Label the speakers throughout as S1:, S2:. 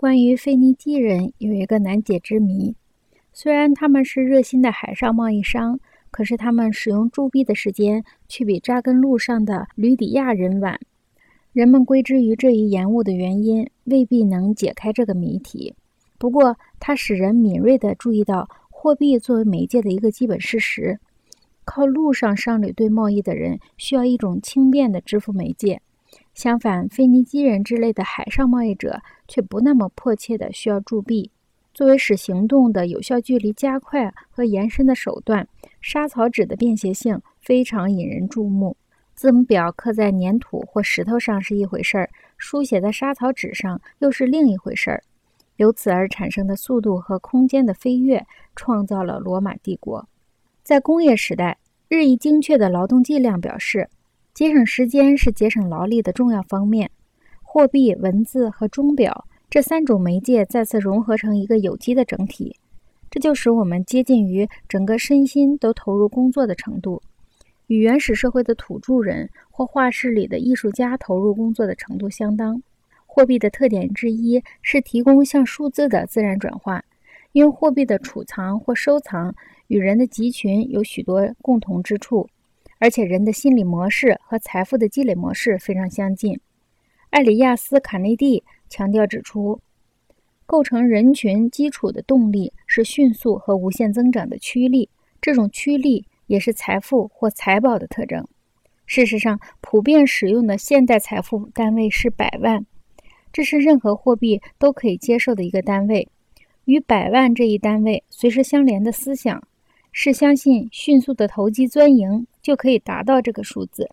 S1: 关于腓尼基人有一个难解之谜：虽然他们是热心的海上贸易商，可是他们使用铸币的时间却比扎根路上的吕底亚人晚。人们归之于这一延误的原因，未必能解开这个谜题。不过，它使人敏锐地注意到货币作为媒介的一个基本事实。靠陆上商旅对贸易的人需要一种轻便的支付媒介，相反，腓尼基人之类的海上贸易者却不那么迫切地需要铸币。作为使行动的有效距离加快和延伸的手段，沙草纸的便携性非常引人注目。字母表刻在粘土或石头上是一回事儿，书写在沙草纸上又是另一回事儿。由此而产生的速度和空间的飞跃，创造了罗马帝国。在工业时代，日益精确的劳动计量表示，节省时间是节省劳力的重要方面。货币、文字和钟表这三种媒介再次融合成一个有机的整体，这就使我们接近于整个身心都投入工作的程度，与原始社会的土著人或画室里的艺术家投入工作的程度相当。货币的特点之一是提供像数字的自然转换，因为货币的储藏或收藏。与人的集群有许多共同之处，而且人的心理模式和财富的积累模式非常相近。艾里亚斯·卡内蒂强调指出，构成人群基础的动力是迅速和无限增长的趋力，这种趋力也是财富或财宝的特征。事实上，普遍使用的现代财富单位是百万，这是任何货币都可以接受的一个单位。与百万这一单位随时相连的思想。是相信迅速的投机钻营就可以达到这个数字。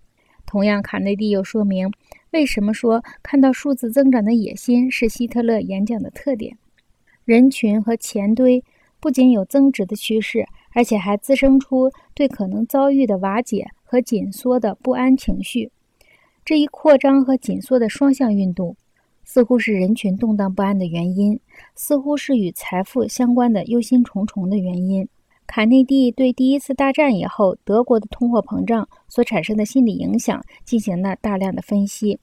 S1: 同样，卡内蒂又说明为什么说看到数字增长的野心是希特勒演讲的特点。人群和钱堆不仅有增值的趋势，而且还滋生出对可能遭遇的瓦解和紧缩的不安情绪。这一扩张和紧缩的双向运动，似乎是人群动荡不安的原因，似乎是与财富相关的忧心忡忡的原因。卡内蒂对第一次大战以后德国的通货膨胀所产生的心理影响进行了大量的分析。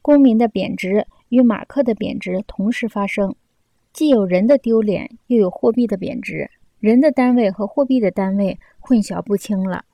S1: 公民的贬值与马克的贬值同时发生，既有人的丢脸，又有货币的贬值，人的单位和货币的单位混淆不清了。